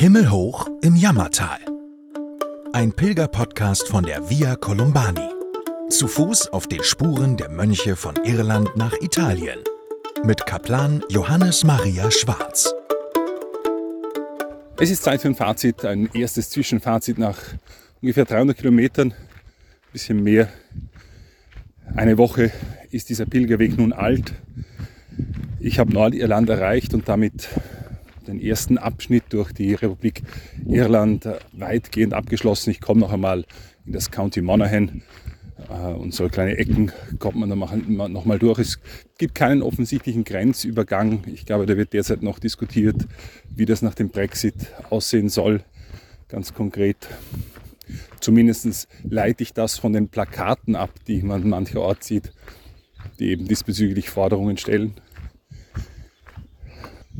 Himmelhoch im Jammertal. Ein Pilgerpodcast von der Via Columbani. Zu Fuß auf den Spuren der Mönche von Irland nach Italien. Mit Kaplan Johannes Maria Schwarz. Es ist Zeit für ein Fazit, ein erstes Zwischenfazit nach ungefähr 300 Kilometern, ein bisschen mehr. Eine Woche ist dieser Pilgerweg nun alt. Ich habe Nordirland erreicht und damit den ersten Abschnitt durch die Republik Irland weitgehend abgeschlossen. Ich komme noch einmal in das County Monaghan äh, und so kleine Ecken kommt man dann noch mal durch. Es gibt keinen offensichtlichen Grenzübergang. Ich glaube, da wird derzeit noch diskutiert, wie das nach dem Brexit aussehen soll. Ganz konkret. Zumindest leite ich das von den Plakaten ab, die man mancherorts sieht, die eben diesbezüglich Forderungen stellen.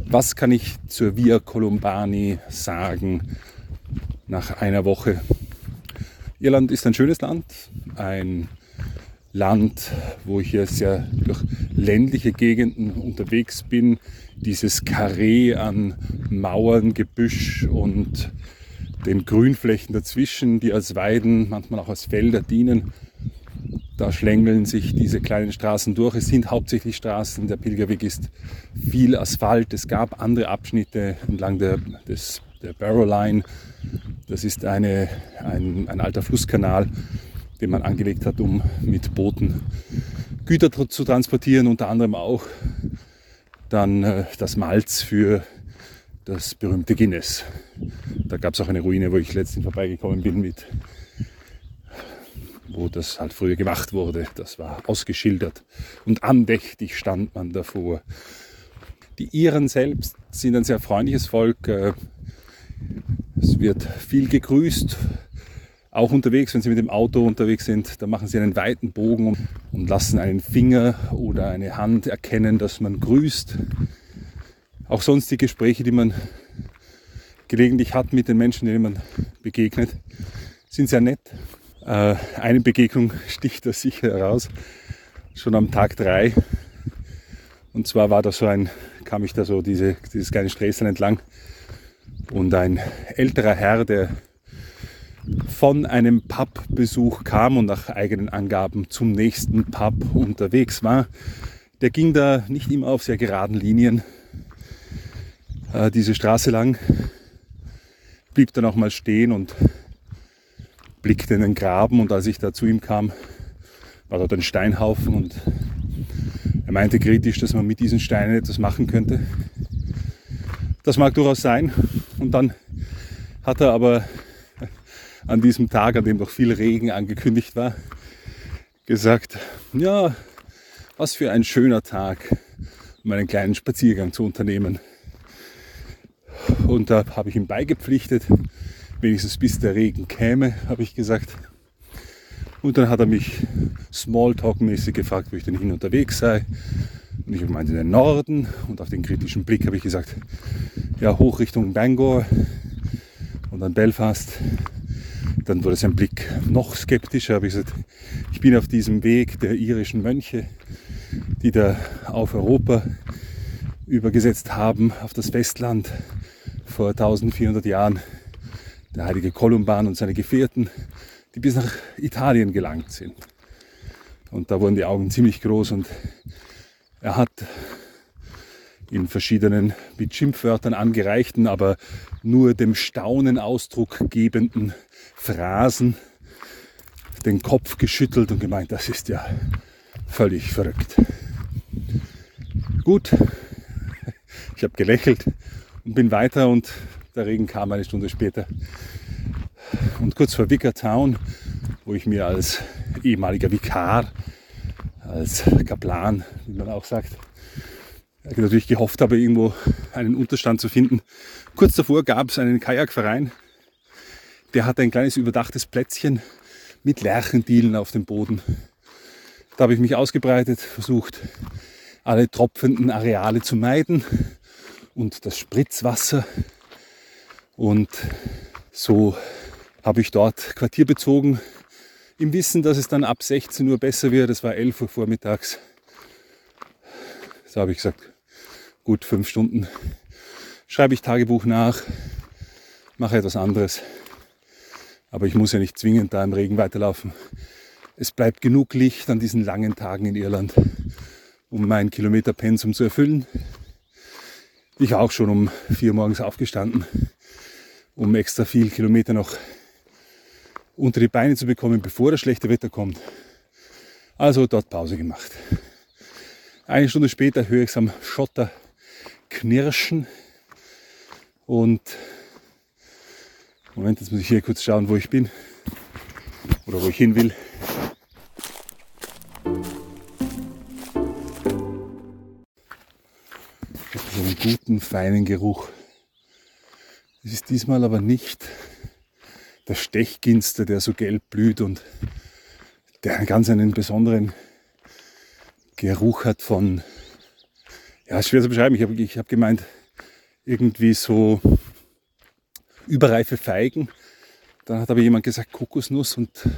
Was kann ich zur Via Columbani sagen nach einer Woche? Irland ist ein schönes Land, ein Land, wo ich hier sehr durch ländliche Gegenden unterwegs bin. Dieses Karree an Mauern, Gebüsch und den Grünflächen dazwischen, die als Weiden, manchmal auch als Felder dienen, da schlängeln sich diese kleinen Straßen durch. Es sind hauptsächlich Straßen. Der Pilgerweg ist viel Asphalt. Es gab andere Abschnitte entlang der, des, der Barrow Line. Das ist eine, ein, ein alter Flusskanal, den man angelegt hat, um mit Booten Güter zu transportieren, unter anderem auch dann äh, das Malz für das berühmte Guinness. Da gab es auch eine Ruine, wo ich letztens vorbeigekommen bin mit wo das halt früher gemacht wurde. Das war ausgeschildert und andächtig stand man davor. Die Iren selbst sind ein sehr freundliches Volk. Äh, es wird viel gegrüßt. Auch unterwegs, wenn Sie mit dem Auto unterwegs sind, da machen Sie einen weiten Bogen und lassen einen Finger oder eine Hand erkennen, dass man grüßt. Auch sonst die Gespräche, die man gelegentlich hat mit den Menschen, denen man begegnet, sind sehr nett. Äh, eine Begegnung sticht da sicher heraus, schon am Tag drei. Und zwar war da so ein, kam ich da so diese, dieses kleine Sträßchen entlang und ein älterer Herr, der von einem Pubbesuch kam und nach eigenen Angaben zum nächsten Pub unterwegs war, der ging da nicht immer auf sehr geraden Linien äh, diese Straße lang, blieb dann auch mal stehen und blickte in den Graben und als ich da zu ihm kam, war dort ein Steinhaufen und er meinte kritisch, dass man mit diesen Steinen etwas machen könnte. Das mag durchaus sein. Und dann hat er aber an diesem Tag, an dem doch viel Regen angekündigt war, gesagt, ja, was für ein schöner Tag, um einen kleinen Spaziergang zu unternehmen. Und da habe ich ihm beigepflichtet, wenigstens bis der Regen käme, habe ich gesagt. Und dann hat er mich Smalltalk-mäßig gefragt, wo ich denn hin unterwegs sei. Und ich meinte in den Norden und auf den kritischen Blick habe ich gesagt, ja, hoch Richtung Bangor und dann Belfast. Dann wurde sein Blick noch skeptischer, habe ich gesagt, ich bin auf diesem Weg der irischen Mönche, die da auf Europa übergesetzt haben, auf das Westland vor 1400 Jahren der heilige Kolumban und seine Gefährten, die bis nach Italien gelangt sind. Und da wurden die Augen ziemlich groß und er hat in verschiedenen mit Schimpfwörtern angereichten, aber nur dem Staunen Ausdruck gebenden Phrasen den Kopf geschüttelt und gemeint, das ist ja völlig verrückt. Gut, ich habe gelächelt und bin weiter und der Regen kam eine Stunde später. Und kurz vor Vickertown, wo ich mir als ehemaliger Vikar, als Kaplan, wie man auch sagt, natürlich gehofft habe, irgendwo einen Unterstand zu finden. Kurz davor gab es einen Kajakverein, der hatte ein kleines überdachtes Plätzchen mit Lärchendielen auf dem Boden. Da habe ich mich ausgebreitet, versucht, alle tropfenden Areale zu meiden und das Spritzwasser und so habe ich dort Quartier bezogen, im Wissen, dass es dann ab 16 Uhr besser wird. Es war 11 Uhr vormittags. So habe ich gesagt, gut fünf Stunden schreibe ich Tagebuch nach mache etwas anderes. Aber ich muss ja nicht zwingend da im Regen weiterlaufen. Es bleibt genug Licht an diesen langen Tagen in Irland, um mein Kilometerpensum zu erfüllen. Ich auch schon um vier morgens aufgestanden, um extra viel Kilometer noch unter die Beine zu bekommen, bevor das schlechte Wetter kommt. Also dort Pause gemacht. Eine Stunde später höre ich es am Schotter knirschen und Moment, jetzt muss ich hier kurz schauen, wo ich bin oder wo ich hin will. So einen guten, feinen Geruch. Es ist diesmal aber nicht der Stechginster, der so gelb blüht und der ganz einen besonderen Geruch hat von, ja, schwer zu beschreiben. Ich habe ich hab gemeint, irgendwie so überreife Feigen. Dann hat aber jemand gesagt Kokosnuss und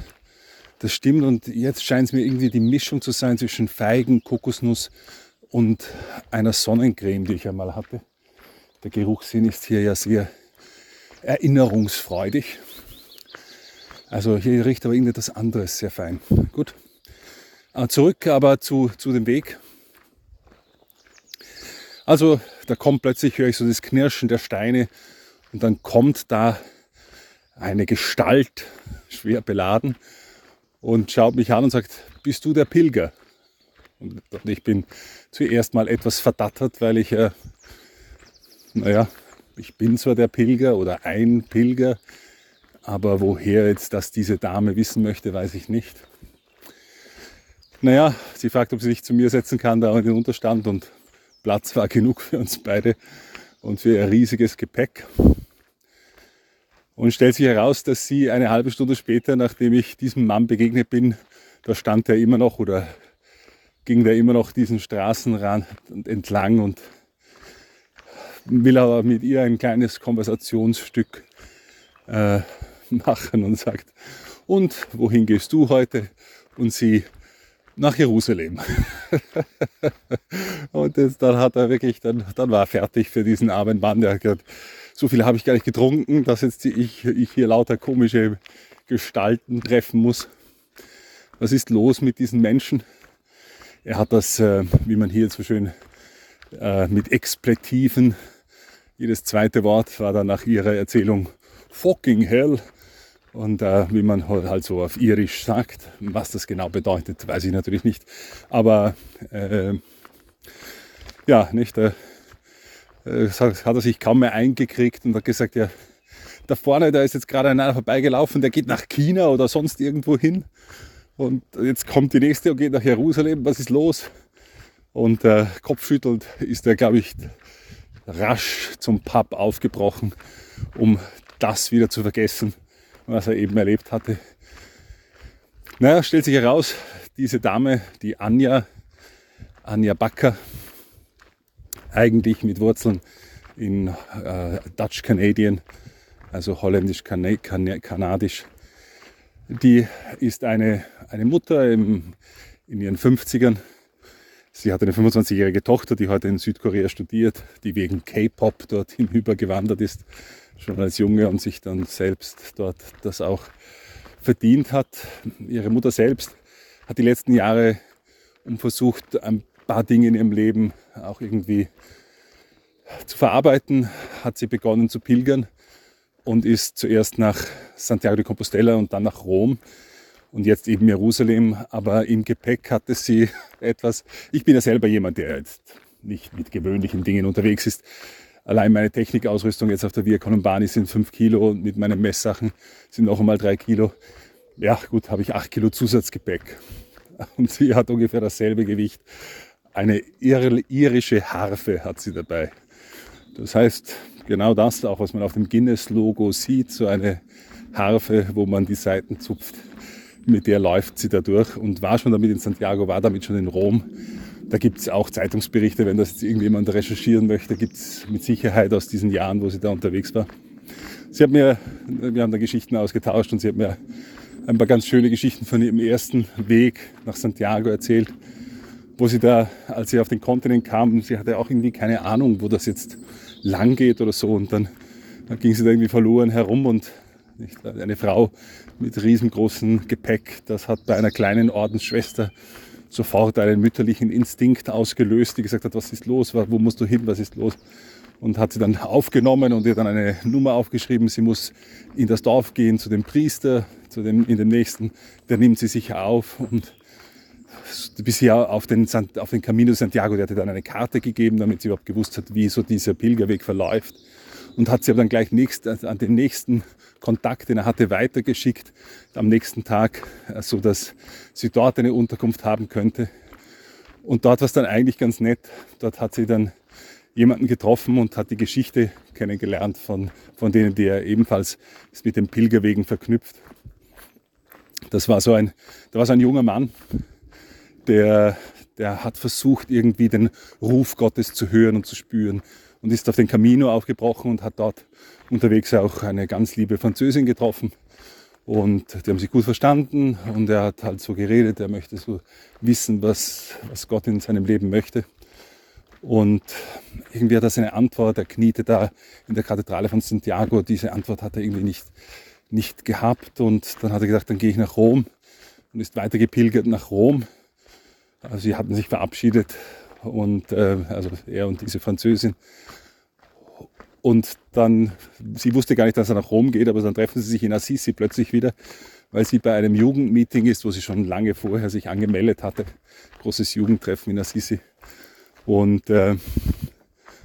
das stimmt. Und jetzt scheint es mir irgendwie die Mischung zu sein zwischen Feigen, Kokosnuss und einer Sonnencreme, die ich einmal hatte. Der Geruchssinn ist hier ja sehr erinnerungsfreudig. Also hier riecht aber irgendetwas anderes sehr fein. Gut. Äh, zurück aber zu, zu dem Weg. Also da kommt plötzlich, höre ich so das Knirschen der Steine und dann kommt da eine Gestalt, schwer beladen, und schaut mich an und sagt, bist du der Pilger? Und ich bin zuerst mal etwas verdattert, weil ich, äh, naja, ich bin zwar der Pilger oder ein Pilger, aber woher jetzt das diese Dame wissen möchte, weiß ich nicht. Naja, sie fragt, ob sie sich zu mir setzen kann, da in den Unterstand und Platz war genug für uns beide und für ihr riesiges Gepäck. Und stellt sich heraus, dass sie eine halbe Stunde später, nachdem ich diesem Mann begegnet bin, da stand er immer noch oder ging der immer noch diesen Straßenrand entlang und will aber mit ihr ein kleines Konversationsstück äh, machen und sagt, und wohin gehst du heute? Und sie, nach Jerusalem. und das, dann hat er wirklich, dann, dann war er fertig für diesen armen Mann. Der hat gesagt, so viel habe ich gar nicht getrunken, dass jetzt ich, ich hier lauter komische Gestalten treffen muss. Was ist los mit diesen Menschen? Er hat das, äh, wie man hier so schön äh, mit Expletiven, jedes zweite Wort war dann nach ihrer Erzählung fucking hell und äh, wie man halt so auf Irisch sagt, was das genau bedeutet, weiß ich natürlich nicht. Aber äh, ja, nicht, äh, äh hat er sich kaum mehr eingekriegt und hat gesagt, ja, da vorne, da ist jetzt gerade einer vorbeigelaufen, der geht nach China oder sonst irgendwo hin. Und jetzt kommt die nächste und geht nach Jerusalem. Was ist los? Und äh, kopfschüttelnd ist er, glaube ich, rasch zum Pub aufgebrochen, um das wieder zu vergessen, was er eben erlebt hatte. Naja, stellt sich heraus, diese Dame, die Anja, Anja Backer, eigentlich mit Wurzeln in äh, Dutch Canadian, also holländisch-kanadisch, die ist eine, eine Mutter im, in ihren 50ern. Sie hat eine 25-jährige Tochter, die heute in Südkorea studiert, die wegen K-Pop dorthin übergewandert ist schon als Junge und sich dann selbst dort das auch verdient hat. Ihre Mutter selbst hat die letzten Jahre versucht, ein paar Dinge in ihrem Leben auch irgendwie zu verarbeiten, hat sie begonnen zu pilgern und ist zuerst nach Santiago de Compostela und dann nach Rom und jetzt eben Jerusalem. Aber im Gepäck hatte sie etwas. Ich bin ja selber jemand, der jetzt nicht mit gewöhnlichen Dingen unterwegs ist. Allein meine Technikausrüstung jetzt auf der Via Columbani sind 5 Kilo und mit meinen Messsachen sind noch einmal 3 Kilo. Ja, gut, habe ich 8 Kilo Zusatzgepäck. Und sie hat ungefähr dasselbe Gewicht. Eine irische Harfe hat sie dabei. Das heißt, genau das, auch was man auf dem Guinness-Logo sieht, so eine Harfe, wo man die Seiten zupft. Mit der läuft sie da durch. Und war schon damit in Santiago, war damit schon in Rom. Da gibt es auch Zeitungsberichte, wenn das jetzt irgendjemand recherchieren möchte, gibt es mit Sicherheit aus diesen Jahren, wo sie da unterwegs war. Sie hat mir, wir haben da Geschichten ausgetauscht und sie hat mir ein paar ganz schöne Geschichten von ihrem ersten Weg nach Santiago erzählt, wo sie da, als sie auf den Kontinent kam, sie hatte auch irgendwie keine Ahnung, wo das jetzt lang geht oder so. Und dann Dann ging sie da irgendwie verloren herum und eine Frau mit riesengroßem Gepäck, das hat bei einer kleinen Ordensschwester sofort einen mütterlichen Instinkt ausgelöst, die gesagt hat, was ist los, wo musst du hin, was ist los? Und hat sie dann aufgenommen und ihr dann eine Nummer aufgeschrieben, sie muss in das Dorf gehen zu dem Priester, zu dem, in dem nächsten, der nimmt sie sicher auf und bis hier auf den, auf den Camino Santiago, der hat ihr dann eine Karte gegeben, damit sie überhaupt gewusst hat, wie so dieser Pilgerweg verläuft und hat sie aber dann gleich nächst, an den nächsten Kontakt, den er hatte, weitergeschickt am nächsten Tag, äh, so dass sie dort eine Unterkunft haben könnte. Und dort war es dann eigentlich ganz nett. Dort hat sie dann jemanden getroffen und hat die Geschichte kennengelernt von, von denen, die er ebenfalls ist mit den Pilgerwegen verknüpft. Das war so ein, da war so ein junger Mann, der, der hat versucht, irgendwie den Ruf Gottes zu hören und zu spüren und ist auf den Camino aufgebrochen und hat dort unterwegs auch eine ganz liebe Französin getroffen. Und die haben sich gut verstanden und er hat halt so geredet, er möchte so wissen, was, was Gott in seinem Leben möchte. Und irgendwie hat er seine Antwort, er kniete da in der Kathedrale von Santiago, diese Antwort hat er irgendwie nicht, nicht gehabt. Und dann hat er gesagt, dann gehe ich nach Rom und ist weiter gepilgert nach Rom. Also sie hatten sich verabschiedet und äh, also er und diese Französin. Und dann, sie wusste gar nicht, dass er nach Rom geht, aber dann treffen sie sich in Assisi plötzlich wieder, weil sie bei einem Jugendmeeting ist, wo sie schon lange vorher sich angemeldet hatte. Großes Jugendtreffen in Assisi. Und äh,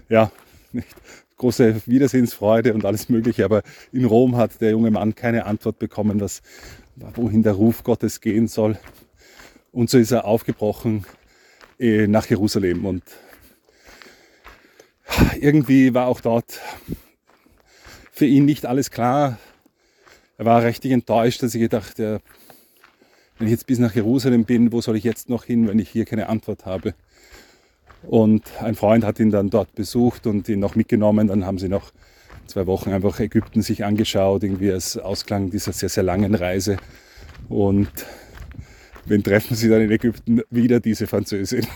ja, nicht, große Wiedersehensfreude und alles Mögliche. Aber in Rom hat der junge Mann keine Antwort bekommen, was, wohin der Ruf Gottes gehen soll. Und so ist er aufgebrochen nach Jerusalem. Und irgendwie war auch dort für ihn nicht alles klar. Er war richtig enttäuscht, dass ich gedacht, ja, wenn ich jetzt bis nach Jerusalem bin, wo soll ich jetzt noch hin, wenn ich hier keine Antwort habe? Und ein Freund hat ihn dann dort besucht und ihn noch mitgenommen. Dann haben sie noch zwei Wochen einfach Ägypten sich angeschaut, irgendwie als Ausklang dieser sehr, sehr langen Reise. Und wen treffen sie dann in Ägypten? Wieder diese Französin.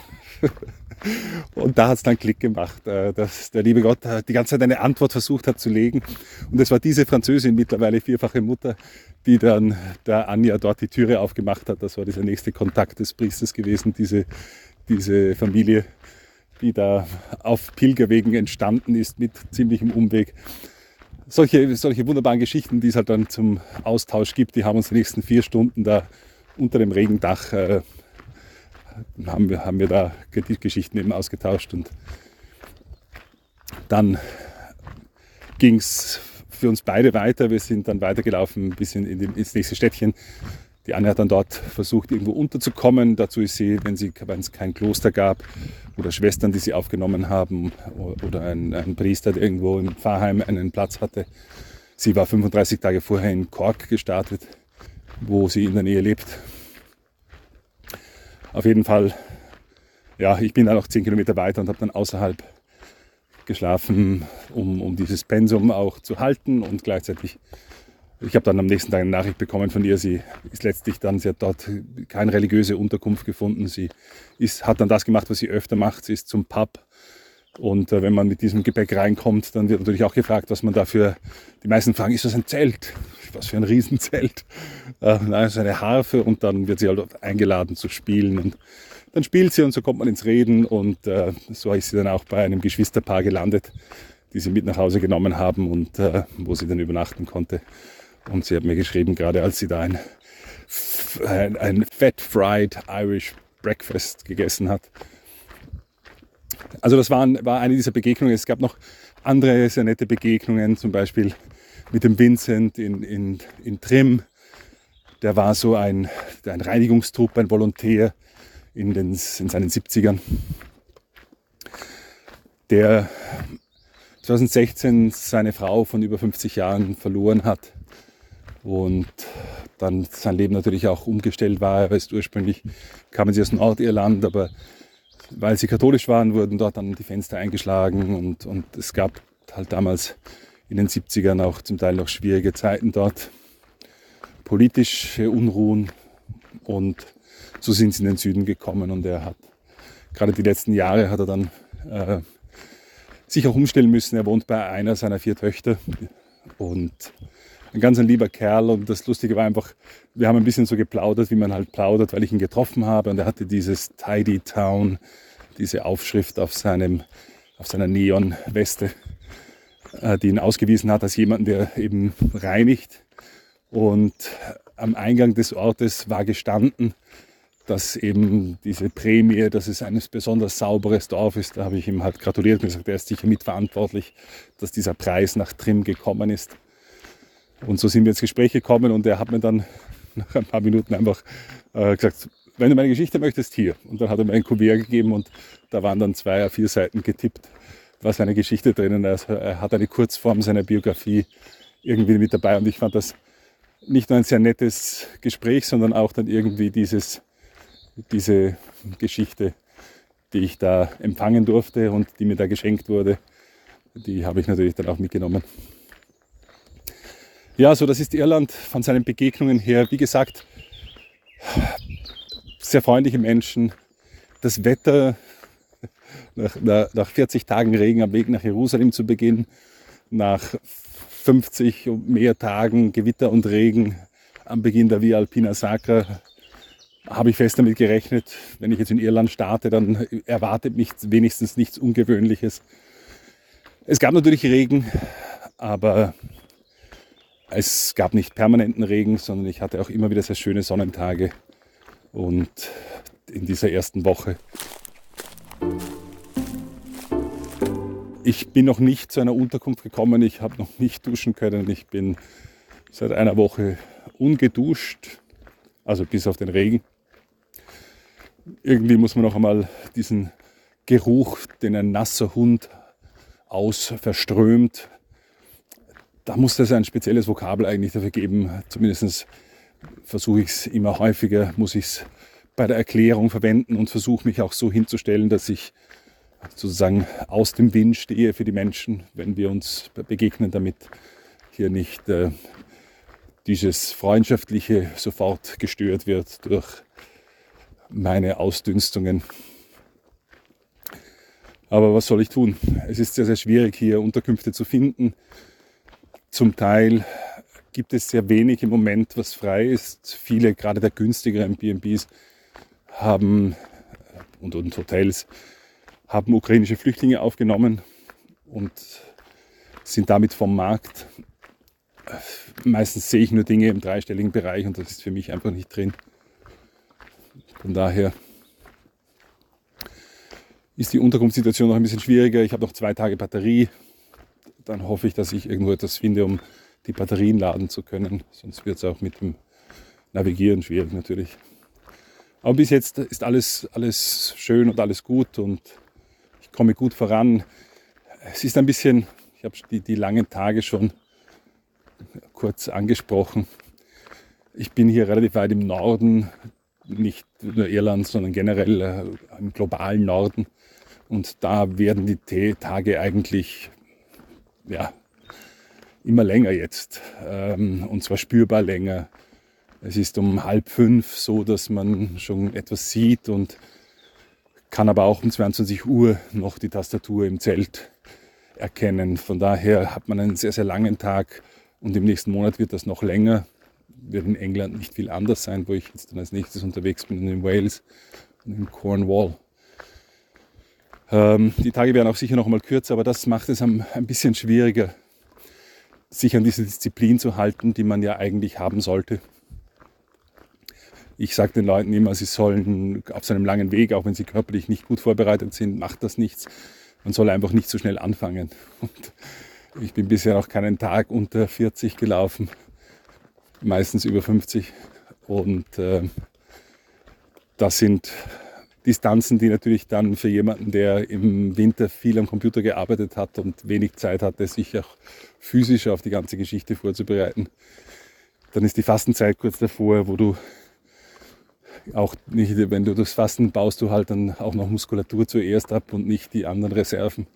Und da hat es dann Klick gemacht, äh, dass der liebe Gott äh, die ganze Zeit eine Antwort versucht hat zu legen. Und es war diese Französin, mittlerweile vierfache Mutter, die dann der Anja dort die Türe aufgemacht hat. Das war dieser nächste Kontakt des Priesters gewesen, diese, diese Familie, die da auf Pilgerwegen entstanden ist mit ziemlichem Umweg. Solche, solche wunderbaren Geschichten, die es halt dann zum Austausch gibt, die haben uns die nächsten vier Stunden da unter dem Regendach äh, haben wir, haben wir da Geschichten eben ausgetauscht und dann ging es für uns beide weiter. Wir sind dann weitergelaufen bis in, in die, ins nächste Städtchen. Die Anne hat dann dort versucht, irgendwo unterzukommen. Dazu ist sie, wenn, sie, wenn es kein Kloster gab oder Schwestern, die sie aufgenommen haben oder ein, ein Priester, der irgendwo im Pfarrheim einen Platz hatte. Sie war 35 Tage vorher in Kork gestartet, wo sie in der Nähe lebt. Auf jeden Fall, ja, ich bin dann noch zehn Kilometer weiter und habe dann außerhalb geschlafen, um, um dieses Pensum auch zu halten und gleichzeitig, ich habe dann am nächsten Tag eine Nachricht bekommen von ihr, sie ist letztlich dann, sie hat dort keine religiöse Unterkunft gefunden, sie ist, hat dann das gemacht, was sie öfter macht, sie ist zum Pub und äh, wenn man mit diesem Gepäck reinkommt, dann wird natürlich auch gefragt, was man dafür, die meisten fragen, ist das ein Zelt? Was für ein Riesenzelt? Äh, nein, es ist eine Harfe und dann wird sie halt eingeladen zu spielen und dann spielt sie und so kommt man ins Reden und äh, so ist sie dann auch bei einem Geschwisterpaar gelandet, die sie mit nach Hause genommen haben und äh, wo sie dann übernachten konnte. Und sie hat mir geschrieben, gerade als sie da ein, ein, ein Fat Fried Irish Breakfast gegessen hat, also das waren, war eine dieser Begegnungen. Es gab noch andere sehr nette Begegnungen, zum Beispiel mit dem Vincent in, in, in Trim. Der war so ein, ein Reinigungstrupp, ein Volontär in, den, in seinen 70ern, der 2016 seine Frau von über 50 Jahren verloren hat und dann sein Leben natürlich auch umgestellt war. Er ist ursprünglich, kamen sie aus Nordirland, aber weil sie katholisch waren, wurden dort dann die Fenster eingeschlagen und, und es gab halt damals in den 70ern auch zum Teil noch schwierige Zeiten dort, politische Unruhen und so sind sie in den Süden gekommen und er hat gerade die letzten Jahre hat er dann äh, sich auch umstellen müssen. Er wohnt bei einer seiner vier Töchter und ein ganz ein lieber Kerl. Und das Lustige war einfach, wir haben ein bisschen so geplaudert, wie man halt plaudert, weil ich ihn getroffen habe. Und er hatte dieses Tidy Town, diese Aufschrift auf, seinem, auf seiner Neon-Weste, äh, die ihn ausgewiesen hat als jemanden, der eben reinigt. Und am Eingang des Ortes war gestanden, dass eben diese Prämie, dass es ein besonders sauberes Dorf ist. Da habe ich ihm halt gratuliert und gesagt, er ist sicher mitverantwortlich, dass dieser Preis nach Trim gekommen ist. Und so sind wir ins Gespräch gekommen und er hat mir dann nach ein paar Minuten einfach äh, gesagt, wenn du meine Geschichte möchtest, hier. Und dann hat er mir ein Kuvert gegeben und da waren dann zwei, vier Seiten getippt, war seine Geschichte drinnen. Also er hat eine Kurzform seiner Biografie irgendwie mit dabei und ich fand das nicht nur ein sehr nettes Gespräch, sondern auch dann irgendwie dieses, diese Geschichte, die ich da empfangen durfte und die mir da geschenkt wurde, die habe ich natürlich dann auch mitgenommen. Ja, so das ist Irland von seinen Begegnungen her. Wie gesagt, sehr freundliche Menschen. Das Wetter nach, nach 40 Tagen Regen am Weg nach Jerusalem zu beginnen, nach 50 und mehr Tagen Gewitter und Regen am Beginn der Via Alpina Sacra habe ich fest damit gerechnet, wenn ich jetzt in Irland starte, dann erwartet mich wenigstens nichts Ungewöhnliches. Es gab natürlich Regen, aber es gab nicht permanenten Regen, sondern ich hatte auch immer wieder sehr schöne Sonnentage. Und in dieser ersten Woche. Ich bin noch nicht zu einer Unterkunft gekommen, ich habe noch nicht duschen können. Ich bin seit einer Woche ungeduscht, also bis auf den Regen. Irgendwie muss man noch einmal diesen Geruch, den ein nasser Hund aus verströmt, da muss es ein spezielles Vokabel eigentlich dafür geben. Zumindest versuche ich es immer häufiger, muss ich es bei der Erklärung verwenden und versuche mich auch so hinzustellen, dass ich sozusagen aus dem Wind stehe für die Menschen, wenn wir uns begegnen, damit hier nicht äh, dieses Freundschaftliche sofort gestört wird durch meine Ausdünstungen. Aber was soll ich tun? Es ist sehr, sehr schwierig, hier Unterkünfte zu finden. Zum Teil gibt es sehr wenig im Moment, was frei ist. Viele, gerade der günstigeren BNBs, haben und, und Hotels haben ukrainische Flüchtlinge aufgenommen und sind damit vom Markt. Meistens sehe ich nur Dinge im dreistelligen Bereich und das ist für mich einfach nicht drin. Von daher ist die Unterkunftssituation noch ein bisschen schwieriger. Ich habe noch zwei Tage Batterie dann hoffe ich, dass ich irgendwo etwas finde, um die Batterien laden zu können. Sonst wird es auch mit dem Navigieren schwierig natürlich. Aber bis jetzt ist alles, alles schön und alles gut und ich komme gut voran. Es ist ein bisschen, ich habe die, die langen Tage schon kurz angesprochen. Ich bin hier relativ weit im Norden, nicht nur Irland, sondern generell äh, im globalen Norden. Und da werden die Tage eigentlich ja, immer länger jetzt. Ähm, und zwar spürbar länger. Es ist um halb fünf so, dass man schon etwas sieht und kann aber auch um 22 Uhr noch die Tastatur im Zelt erkennen. Von daher hat man einen sehr, sehr langen Tag und im nächsten Monat wird das noch länger. Wird in England nicht viel anders sein, wo ich jetzt dann als nächstes unterwegs bin, in Wales und in Cornwall. Ähm, die Tage werden auch sicher noch mal kürzer, aber das macht es ein, bisschen schwieriger, sich an diese Disziplin zu halten, die man ja eigentlich haben sollte. Ich sage den Leuten immer, sie sollen auf seinem langen Weg, auch wenn sie körperlich nicht gut vorbereitet sind, macht das nichts. Man soll einfach nicht so schnell anfangen. Und ich bin bisher noch keinen Tag unter 40 gelaufen, meistens über 50. Und äh, das sind Distanzen, die natürlich dann für jemanden, der im Winter viel am Computer gearbeitet hat und wenig Zeit hatte, sich auch physisch auf die ganze Geschichte vorzubereiten. Dann ist die Fastenzeit kurz davor, wo du auch nicht, wenn du durchs Fasten baust du halt dann auch noch Muskulatur zuerst ab und nicht die anderen Reserven.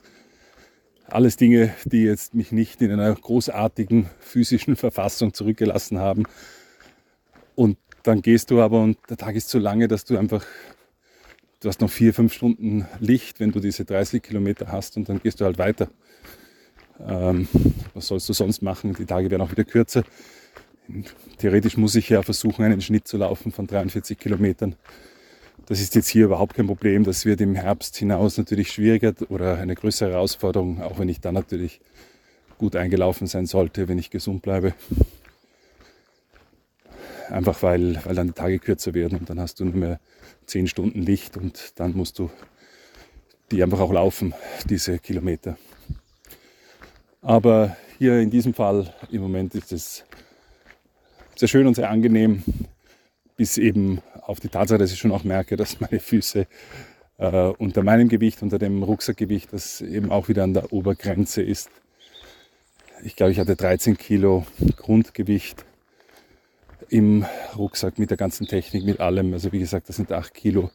Alles Dinge, die jetzt mich nicht in einer großartigen physischen Verfassung zurückgelassen haben. Und dann gehst du aber und der Tag ist so lange, dass du einfach du hast noch vier, fünf Stunden Licht, wenn du diese 30 Kilometer hast und dann gehst du halt weiter. Ähm, was sollst du sonst machen? Die Tage werden auch wieder kürzer. Theoretisch muss ich ja versuchen, einen Schnitt zu laufen von 43 Kilometern. Das ist jetzt hier überhaupt kein Problem. Das wird im Herbst hinaus natürlich schwieriger oder eine größere Herausforderung, auch wenn ich dann natürlich gut eingelaufen sein sollte, wenn ich gesund bleibe. Einfach weil, weil dann die Tage kürzer werden und dann hast du nur mehr 10 Stunden Licht und dann musst du die einfach auch laufen, diese Kilometer. Aber hier in diesem Fall im Moment ist es sehr schön und sehr angenehm, bis eben auf die Tatsache, dass ich schon auch merke, dass meine Füße äh, unter meinem Gewicht, unter dem Rucksackgewicht, das eben auch wieder an der Obergrenze ist. Ich glaube, ich hatte 13 Kilo Grundgewicht im Rucksack mit der ganzen Technik, mit allem. Also wie gesagt, das sind 8 Kilo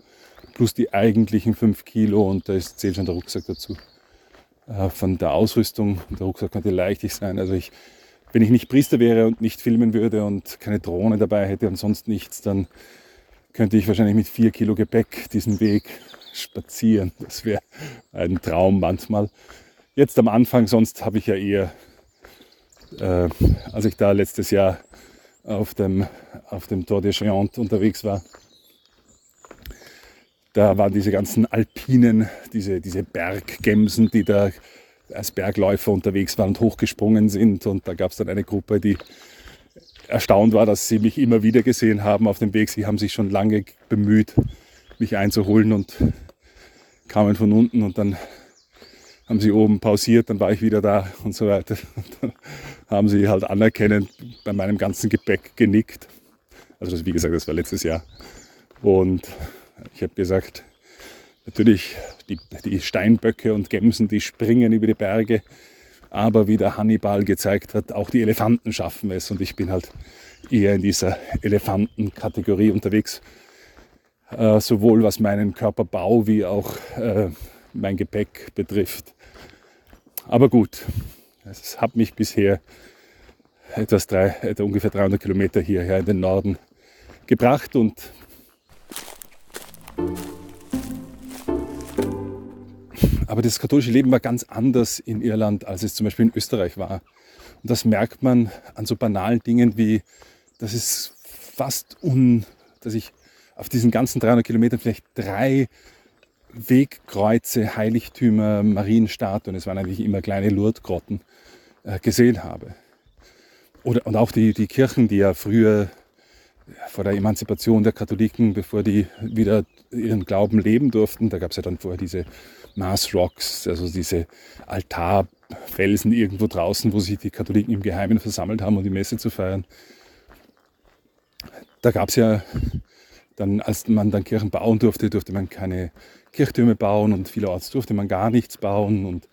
plus die eigentlichen 5 Kilo und da zählt schon der Rucksack dazu. Äh, von der Ausrüstung, der Rucksack könnte leichtig sein. Also ich, wenn ich nicht Priester wäre und nicht filmen würde und keine Drohne dabei hätte und sonst nichts, dann könnte ich wahrscheinlich mit 4 Kilo Gepäck diesen Weg spazieren. Das wäre ein Traum manchmal. Jetzt am Anfang, sonst habe ich ja eher, äh, als ich da letztes Jahr auf dem, auf dem Tour de Géant unterwegs war. Da waren diese ganzen Alpinen, diese, diese Berggemsen, die da als Bergläufer unterwegs waren und hochgesprungen sind. Und da gab es dann eine Gruppe, die erstaunt war, dass sie mich immer wieder gesehen haben auf dem Weg. Sie haben sich schon lange bemüht, mich einzuholen und kamen von unten und dann haben sie oben pausiert, dann war ich wieder da und so weiter. Und dann haben sie halt anerkennend bei meinem ganzen Gepäck genickt. Also wie gesagt, das war letztes Jahr. Und ich habe gesagt, natürlich die, die Steinböcke und Gemsen, die springen über die Berge. Aber wie der Hannibal gezeigt hat, auch die Elefanten schaffen es. Und ich bin halt eher in dieser Elefantenkategorie unterwegs. Äh, sowohl was meinen Körperbau wie auch äh, mein Gepäck betrifft. Aber gut, es hat mich bisher etwas drei, etwa ungefähr 300 Kilometer hierher in den Norden gebracht und aber das katholische Leben war ganz anders in Irland, als es zum Beispiel in Österreich war. Und das merkt man an so banalen Dingen wie, dass es fast un, dass ich auf diesen ganzen 300 Kilometern vielleicht drei Wegkreuze, Heiligtümer, Marienstatuen, es waren eigentlich immer kleine Lourdesgrotten, äh, gesehen habe. Oder, und auch die, die Kirchen, die ja früher vor der Emanzipation der Katholiken, bevor die wieder ihren Glauben leben durften, da gab es ja dann vorher diese Mass Rocks, also diese Altarfelsen irgendwo draußen, wo sich die Katholiken im Geheimen versammelt haben, um die Messe zu feiern. Da gab es ja dann, als man dann Kirchen bauen durfte, durfte man keine Kirchtürme bauen und vielerorts durfte man gar nichts bauen. Und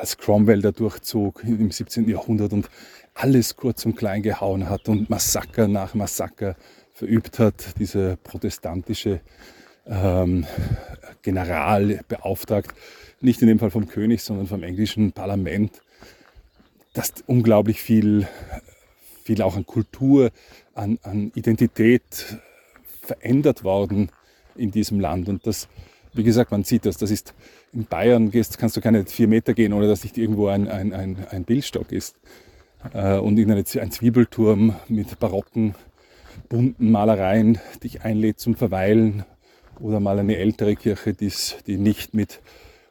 als Cromwell da durchzog im 17. Jahrhundert und alles kurz und klein gehauen hat und Massaker nach Massaker verübt hat, dieser protestantische ähm, General beauftragt, nicht in dem Fall vom König, sondern vom englischen Parlament, dass unglaublich viel, viel auch an Kultur, an, an Identität verändert worden in diesem Land. Und das, wie gesagt, man sieht das. Das ist in Bayern gehst, kannst du keine vier Meter gehen, ohne dass nicht irgendwo ein, ein, ein, ein Bildstock ist. Äh, und ein Zwiebelturm mit barocken, bunten Malereien dich einlädt zum Verweilen. Oder mal eine ältere Kirche, die nicht mit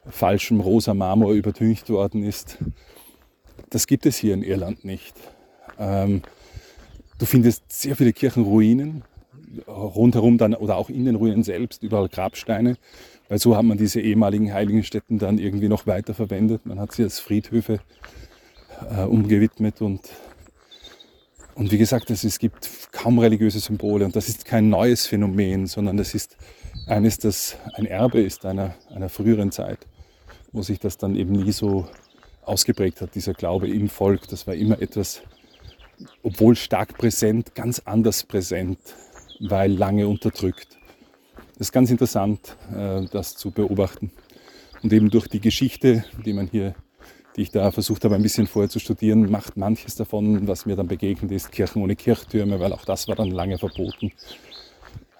falschem rosa Marmor übertüncht worden ist. Das gibt es hier in Irland nicht. Ähm, du findest sehr viele Kirchenruinen, rundherum dann oder auch in den Ruinen selbst überall Grabsteine, weil so hat man diese ehemaligen heiligen Stätten dann irgendwie noch weiter verwendet. Man hat sie als Friedhöfe äh, umgewidmet und, und wie gesagt, es, es gibt kaum religiöse Symbole und das ist kein neues Phänomen, sondern das ist eines, das ein Erbe ist einer, einer früheren Zeit, wo sich das dann eben nie so ausgeprägt hat, dieser Glaube im Volk. Das war immer etwas, obwohl stark präsent, ganz anders präsent weil lange unterdrückt. Das ist ganz interessant, äh, das zu beobachten. Und eben durch die Geschichte, die man hier, die ich da versucht habe, ein bisschen vorher zu studieren, macht manches davon, was mir dann begegnet ist, Kirchen ohne Kirchtürme, weil auch das war dann lange verboten.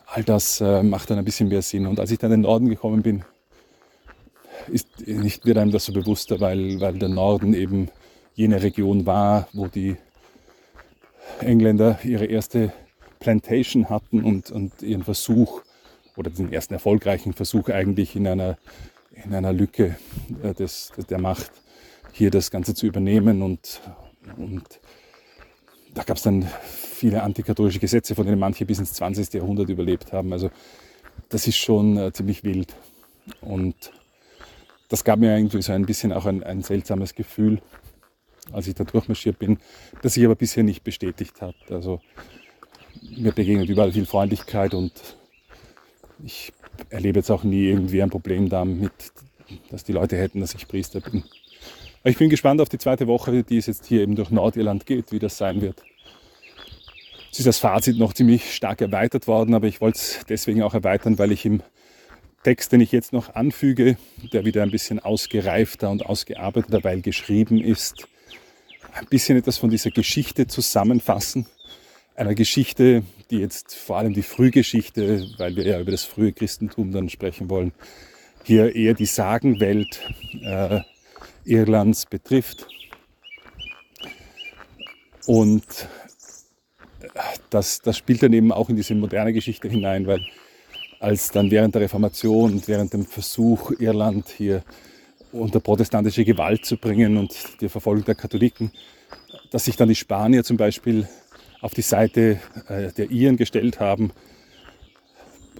all das äh, macht dann ein bisschen mehr Sinn. Und als ich dann in den Norden gekommen bin, ist nicht wird einem das so bewusster, weil, weil der Norden eben jene Region war, wo die Engländer ihre erste Plantation hatten und, und ihren Versuch oder den ersten erfolgreichen Versuch eigentlich in einer, in einer Lücke äh, des, der Macht hier das Ganze zu übernehmen und, und da gab es dann viele antikatholische Gesetze, von denen manche bis ins 20. Jahrhundert überlebt haben. Also das ist schon äh, ziemlich wild. Und das gab mir irgendwie so ein bisschen auch ein, ein seltsames Gefühl, als ich da durchmarschiert bin, das sich aber bisher nicht bestätigt hat. Also mir begegnet überall viel Freundlichkeit und ich erlebe jetzt auch nie irgendwie ein Problem damit, dass die Leute hätten, dass ich Priester bin. Aber ich bin gespannt auf die zweite Woche, die es jetzt hier eben durch Nordirland geht, wie das sein wird. Es ist das Fazit noch ziemlich stark erweitert worden, aber ich wollte es deswegen auch erweitern, weil ich im Text, den ich jetzt noch anfüge, der wieder ein bisschen ausgereifter und ausgearbeiteter, weil geschrieben ist, ein bisschen etwas von dieser Geschichte zusammenfassen. Einer Geschichte, die jetzt vor allem die Frühgeschichte, weil wir ja über das frühe Christentum dann sprechen wollen, hier eher die Sagenwelt äh, Irlands betrifft. Und das, das spielt dann eben auch in diese moderne Geschichte hinein, weil als dann während der Reformation und während dem Versuch, Irland hier unter protestantische Gewalt zu bringen und die Verfolgung der Katholiken, dass sich dann die Spanier zum Beispiel auf die Seite äh, der Iren gestellt haben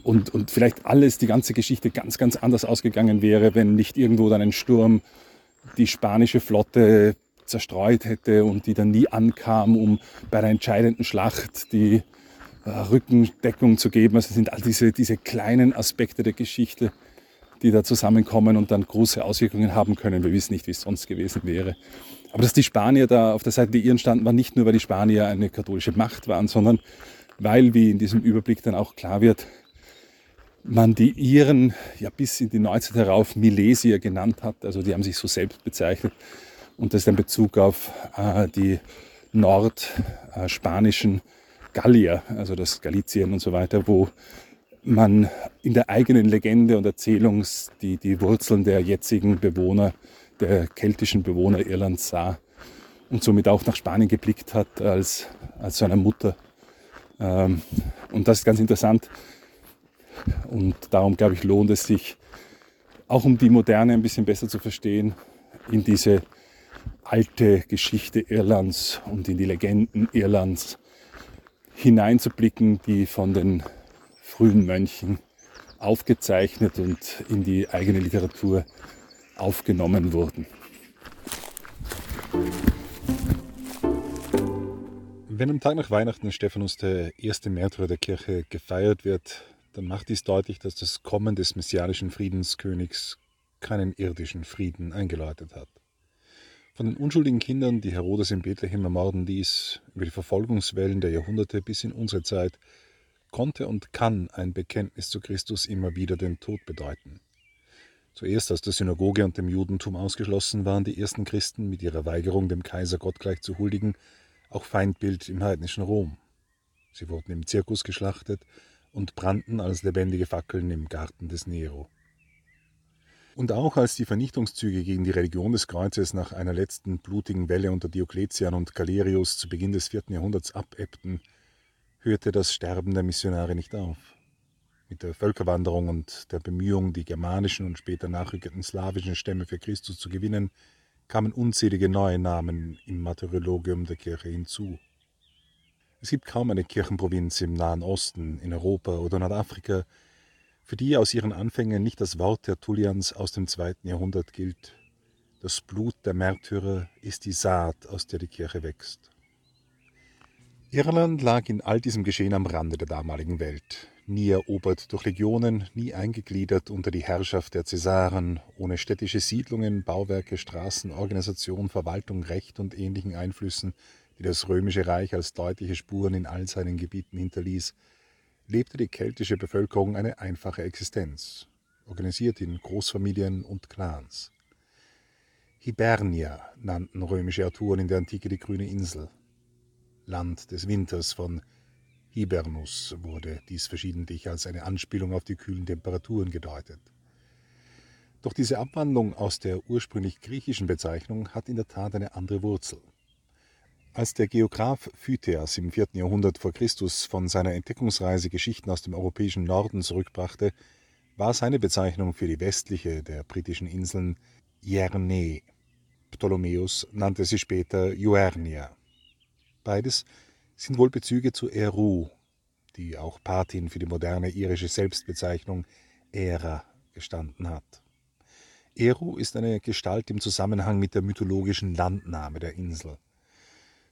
und, und vielleicht alles, die ganze Geschichte ganz, ganz anders ausgegangen wäre, wenn nicht irgendwo dann ein Sturm die spanische Flotte zerstreut hätte und die dann nie ankam, um bei der entscheidenden Schlacht die äh, Rückendeckung zu geben. Also sind all diese, diese kleinen Aspekte der Geschichte, die da zusammenkommen und dann große Auswirkungen haben können. Wir wissen nicht, wie es sonst gewesen wäre. Aber dass die Spanier da auf der Seite der Iren standen, war nicht nur, weil die Spanier eine katholische Macht waren, sondern weil, wie in diesem Überblick dann auch klar wird, man die Iren ja bis in die Neuzeit herauf Milesier genannt hat. Also die haben sich so selbst bezeichnet. Und das ist ein Bezug auf äh, die nordspanischen äh, Gallier, also das Galizien und so weiter, wo man in der eigenen Legende und Erzählung die, die Wurzeln der jetzigen Bewohner, der keltischen Bewohner Irlands sah und somit auch nach Spanien geblickt hat als, als so eine Mutter. Ähm, und das ist ganz interessant, und darum, glaube ich, lohnt es sich, auch um die Moderne ein bisschen besser zu verstehen, in diese alte Geschichte Irlands und in die Legenden Irlands hineinzublicken, die von den frühen Mönchen aufgezeichnet und in die eigene Literatur aufgenommen wurden. Wenn am Tag nach Weihnachten Stephanus der erste Märtyrer der Kirche gefeiert wird, dann macht dies deutlich, dass das Kommen des messianischen Friedenskönigs keinen irdischen Frieden eingeläutet hat. Von den unschuldigen Kindern, die Herodes in Bethlehem ermorden ließ, über die Verfolgungswellen der Jahrhunderte bis in unsere Zeit, konnte und kann ein Bekenntnis zu Christus immer wieder den Tod bedeuten. Zuerst aus der Synagoge und dem Judentum ausgeschlossen waren die ersten Christen mit ihrer Weigerung, dem Kaiser gottgleich zu huldigen, auch Feindbild im heidnischen Rom. Sie wurden im Zirkus geschlachtet, und brannten als lebendige Fackeln im Garten des Nero. Und auch als die Vernichtungszüge gegen die Religion des Kreuzes nach einer letzten blutigen Welle unter Diokletian und Galerius zu Beginn des vierten Jahrhunderts abebbten, hörte das Sterben der Missionare nicht auf. Mit der Völkerwanderung und der Bemühung, die germanischen und später nachrückenden slawischen Stämme für Christus zu gewinnen, kamen unzählige neue Namen im Martyrologium der Kirche hinzu. Es gibt kaum eine Kirchenprovinz im Nahen Osten, in Europa oder Nordafrika, für die aus ihren Anfängen nicht das Wort Tertullians aus dem zweiten Jahrhundert gilt. Das Blut der Märtyrer ist die Saat, aus der die Kirche wächst. Irland lag in all diesem Geschehen am Rande der damaligen Welt, nie erobert durch Legionen, nie eingegliedert unter die Herrschaft der Cäsaren, ohne städtische Siedlungen, Bauwerke, Straßen, Organisation, Verwaltung, Recht und ähnlichen Einflüssen, die das römische Reich als deutliche Spuren in all seinen Gebieten hinterließ, lebte die keltische Bevölkerung eine einfache Existenz, organisiert in Großfamilien und Clans. Hibernia nannten römische Autoren in der Antike die grüne Insel, Land des Winters von Hibernus wurde dies verschiedentlich als eine Anspielung auf die kühlen Temperaturen gedeutet. Doch diese Abwandlung aus der ursprünglich griechischen Bezeichnung hat in der Tat eine andere Wurzel. Als der Geograph Phytheas im 4. Jahrhundert vor Christus von seiner Entdeckungsreise Geschichten aus dem europäischen Norden zurückbrachte, war seine Bezeichnung für die westliche der britischen Inseln Ierne. Ptolemäus nannte sie später Ioernia. Beides sind wohl Bezüge zu Eru, die auch Patin für die moderne irische Selbstbezeichnung Era gestanden hat. Eru ist eine Gestalt im Zusammenhang mit der mythologischen Landnahme der Insel.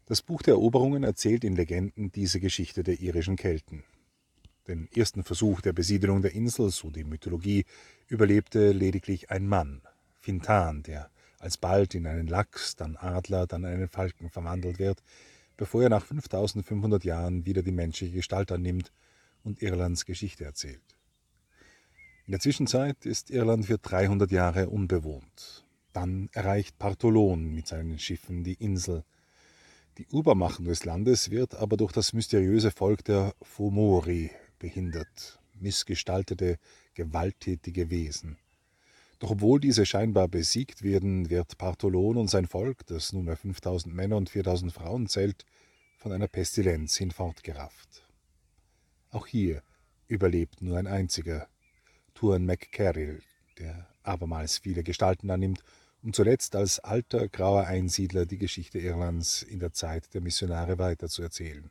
Das Buch der Eroberungen erzählt in Legenden diese Geschichte der irischen Kelten. Den ersten Versuch der Besiedelung der Insel, so die Mythologie, überlebte lediglich ein Mann, Fintan, der alsbald in einen Lachs, dann Adler, dann einen Falken verwandelt wird, bevor er nach 5500 Jahren wieder die menschliche Gestalt annimmt und Irlands Geschichte erzählt. In der Zwischenzeit ist Irland für 300 Jahre unbewohnt. Dann erreicht Partholon mit seinen Schiffen die Insel, die Übermachung des Landes wird aber durch das mysteriöse Volk der Fomori behindert, missgestaltete, gewalttätige Wesen. Doch obwohl diese scheinbar besiegt werden, wird Partholon und sein Volk, das nunmehr 5000 Männer und 4000 Frauen zählt, von einer Pestilenz hinfortgerafft. Auch hier überlebt nur ein einziger, Tuan McCarrill, der abermals viele Gestalten annimmt um zuletzt als alter grauer Einsiedler die Geschichte Irlands in der Zeit der Missionare weiterzuerzählen.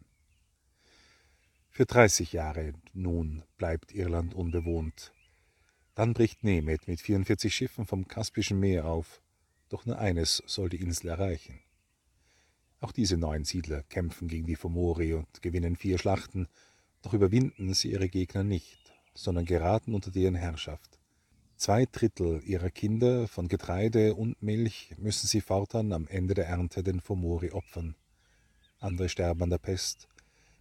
Für 30 Jahre nun bleibt Irland unbewohnt. Dann bricht Nemeth mit 44 Schiffen vom Kaspischen Meer auf, doch nur eines soll die Insel erreichen. Auch diese neuen Siedler kämpfen gegen die Fomori und gewinnen vier Schlachten, doch überwinden sie ihre Gegner nicht, sondern geraten unter deren Herrschaft. Zwei Drittel ihrer Kinder von Getreide und Milch müssen sie fortan am Ende der Ernte den Fomori opfern. Andere sterben an der Pest,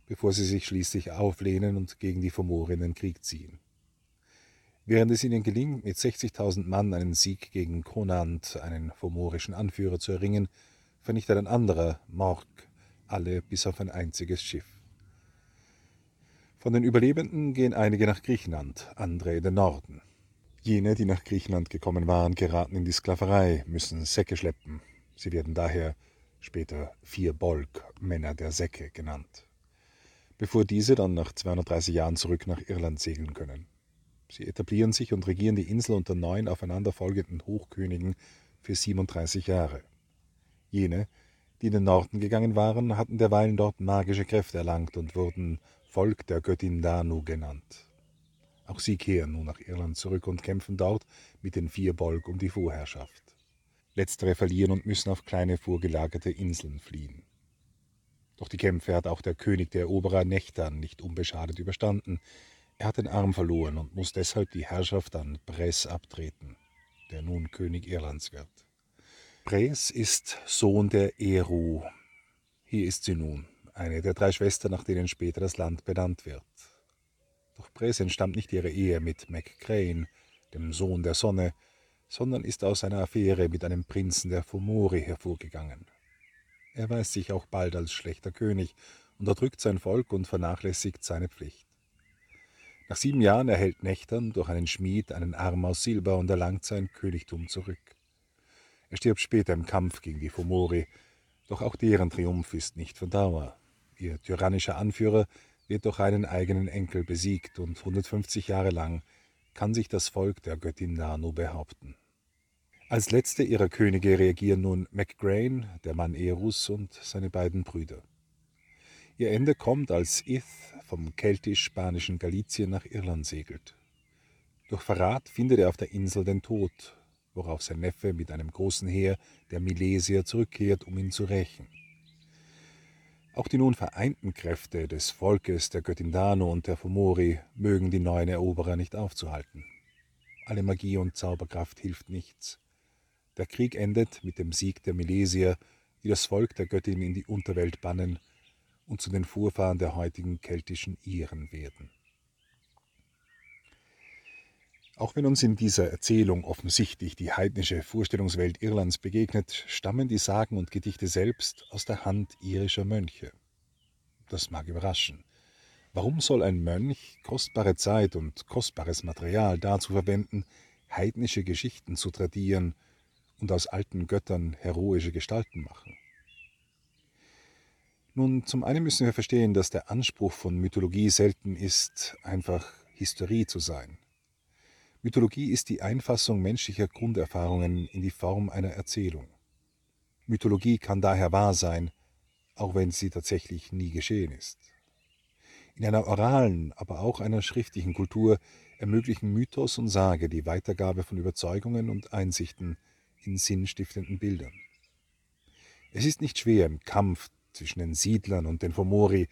bevor sie sich schließlich auflehnen und gegen die Fomori in den Krieg ziehen. Während es ihnen gelingt, mit 60.000 Mann einen Sieg gegen Konant, einen fomorischen Anführer, zu erringen, vernichtet ein anderer, Mork, alle bis auf ein einziges Schiff. Von den Überlebenden gehen einige nach Griechenland, andere in den Norden. Jene, die nach Griechenland gekommen waren, geraten in die Sklaverei, müssen Säcke schleppen. Sie werden daher später vier Bolk, Männer der Säcke, genannt. Bevor diese dann nach 230 Jahren zurück nach Irland segeln können. Sie etablieren sich und regieren die Insel unter neun aufeinanderfolgenden Hochkönigen für 37 Jahre. Jene, die in den Norden gegangen waren, hatten derweilen dort magische Kräfte erlangt und wurden Volk der Göttin Danu genannt. Auch sie kehren nun nach Irland zurück und kämpfen dort mit den vier Bolg um die Vorherrschaft. Letztere verlieren und müssen auf kleine vorgelagerte Inseln fliehen. Doch die Kämpfe hat auch der König der Eroberer Nechtan nicht unbeschadet überstanden. Er hat den Arm verloren und muss deshalb die Herrschaft an Bres abtreten, der nun König Irlands wird. Bres ist Sohn der Eru. Hier ist sie nun, eine der drei Schwestern, nach denen später das Land benannt wird. Doch Bres entstammt nicht ihrer Ehe mit MacCrane, dem Sohn der Sonne, sondern ist aus einer Affäre mit einem Prinzen der Fomori hervorgegangen. Er weiß sich auch bald als schlechter König, unterdrückt sein Volk und vernachlässigt seine Pflicht. Nach sieben Jahren erhält Nächtern durch einen Schmied einen Arm aus Silber und erlangt sein Königtum zurück. Er stirbt später im Kampf gegen die Fomori, doch auch deren Triumph ist nicht von Dauer. Ihr tyrannischer Anführer wird durch einen eigenen Enkel besiegt und 150 Jahre lang kann sich das Volk der Göttin Nanu behaupten. Als letzte ihrer Könige reagieren nun MacGrain, der Mann Erus und seine beiden Brüder. Ihr Ende kommt, als Ith vom keltisch-spanischen Galizien nach Irland segelt. Durch Verrat findet er auf der Insel den Tod, worauf sein Neffe mit einem großen Heer der Milesier zurückkehrt, um ihn zu rächen. Auch die nun vereinten Kräfte des Volkes der Göttin Dano und der Fomori mögen die neuen Eroberer nicht aufzuhalten. Alle Magie und Zauberkraft hilft nichts. Der Krieg endet mit dem Sieg der Milesier, die das Volk der Göttin in die Unterwelt bannen und zu den Vorfahren der heutigen keltischen Iren werden. Auch wenn uns in dieser Erzählung offensichtlich die heidnische Vorstellungswelt Irlands begegnet, stammen die Sagen und Gedichte selbst aus der Hand irischer Mönche. Das mag überraschen. Warum soll ein Mönch kostbare Zeit und kostbares Material dazu verwenden, heidnische Geschichten zu tradieren und aus alten Göttern heroische Gestalten machen? Nun, zum einen müssen wir verstehen, dass der Anspruch von Mythologie selten ist, einfach Historie zu sein. Mythologie ist die Einfassung menschlicher Grunderfahrungen in die Form einer Erzählung. Mythologie kann daher wahr sein, auch wenn sie tatsächlich nie geschehen ist. In einer oralen, aber auch einer schriftlichen Kultur ermöglichen Mythos und Sage die Weitergabe von Überzeugungen und Einsichten in sinnstiftenden Bildern. Es ist nicht schwer, im Kampf zwischen den Siedlern und den Fomori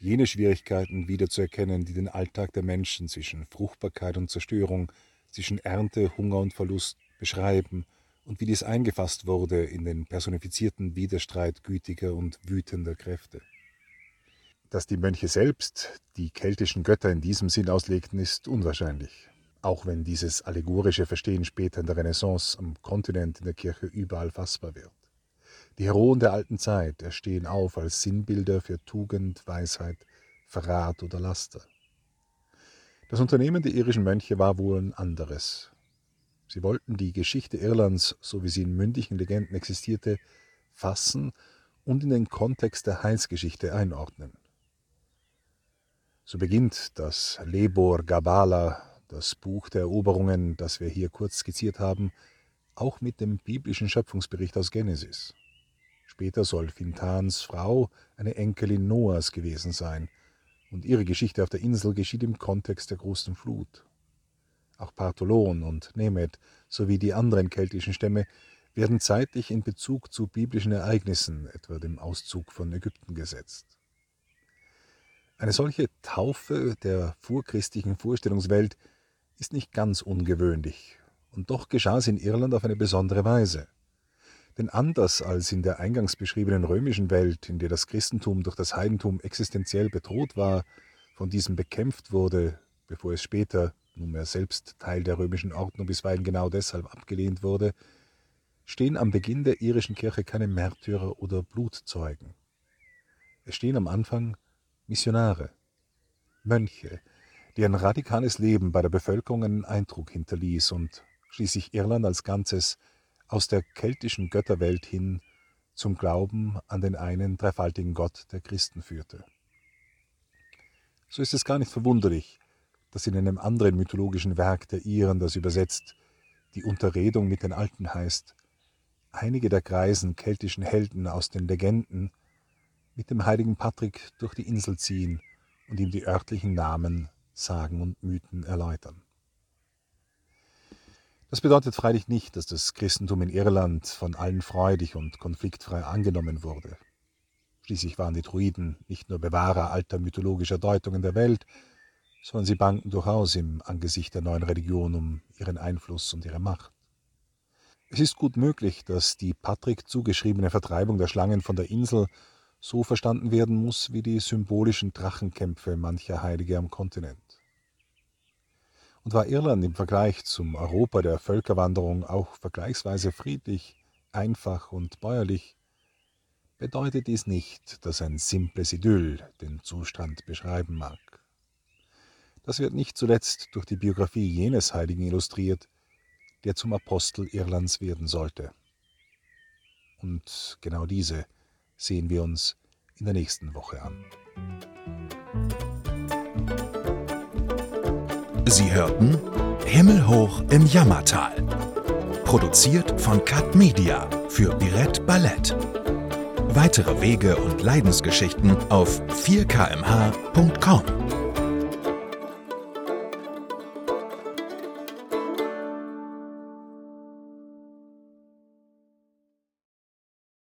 jene Schwierigkeiten wiederzuerkennen, die den Alltag der Menschen zwischen Fruchtbarkeit und Zerstörung, zwischen Ernte, Hunger und Verlust beschreiben und wie dies eingefasst wurde in den personifizierten Widerstreit gütiger und wütender Kräfte. Dass die Mönche selbst die keltischen Götter in diesem Sinn auslegten, ist unwahrscheinlich, auch wenn dieses allegorische Verstehen später in der Renaissance am Kontinent in der Kirche überall fassbar wird. Die Heroen der alten Zeit erstehen auf als Sinnbilder für Tugend, Weisheit, Verrat oder Laster. Das Unternehmen der irischen Mönche war wohl ein anderes. Sie wollten die Geschichte Irlands, so wie sie in mündlichen Legenden existierte, fassen und in den Kontext der Heilsgeschichte einordnen. So beginnt das Lebor Gabala, das Buch der Eroberungen, das wir hier kurz skizziert haben, auch mit dem biblischen Schöpfungsbericht aus Genesis. Später soll Fintans Frau eine Enkelin Noahs gewesen sein, und ihre Geschichte auf der Insel geschieht im Kontext der großen Flut. Auch Partholon und Nemet sowie die anderen keltischen Stämme werden zeitlich in Bezug zu biblischen Ereignissen, etwa dem Auszug von Ägypten, gesetzt. Eine solche Taufe der vorchristlichen Vorstellungswelt ist nicht ganz ungewöhnlich, und doch geschah es in Irland auf eine besondere Weise. Denn anders als in der eingangs beschriebenen römischen Welt, in der das Christentum durch das Heidentum existenziell bedroht war, von diesem bekämpft wurde, bevor es später, nunmehr selbst Teil der römischen Ordnung bisweilen genau deshalb abgelehnt wurde, stehen am Beginn der irischen Kirche keine Märtyrer oder Blutzeugen. Es stehen am Anfang Missionare, Mönche, deren radikales Leben bei der Bevölkerung einen Eindruck hinterließ und schließlich Irland als Ganzes aus der keltischen Götterwelt hin zum Glauben an den einen dreifaltigen Gott der Christen führte. So ist es gar nicht verwunderlich, dass in einem anderen mythologischen Werk der Iren, das übersetzt die Unterredung mit den Alten heißt, einige der greisen keltischen Helden aus den Legenden mit dem heiligen Patrick durch die Insel ziehen und ihm die örtlichen Namen, Sagen und Mythen erläutern. Das bedeutet freilich nicht, dass das Christentum in Irland von allen freudig und konfliktfrei angenommen wurde. Schließlich waren die Druiden nicht nur Bewahrer alter mythologischer Deutungen der Welt, sondern sie bangten durchaus im Angesicht der neuen Religion um ihren Einfluss und ihre Macht. Es ist gut möglich, dass die Patrick zugeschriebene Vertreibung der Schlangen von der Insel so verstanden werden muss wie die symbolischen Drachenkämpfe mancher Heilige am Kontinent. Und war Irland im Vergleich zum Europa der Völkerwanderung auch vergleichsweise friedlich, einfach und bäuerlich, bedeutet dies nicht, dass ein simples Idyll den Zustand beschreiben mag. Das wird nicht zuletzt durch die Biografie jenes Heiligen illustriert, der zum Apostel Irlands werden sollte. Und genau diese sehen wir uns in der nächsten Woche an. Sie hörten Himmelhoch im Jammertal. Produziert von Cut Media für Birette Ballett. Weitere Wege und Leidensgeschichten auf 4kmh.com.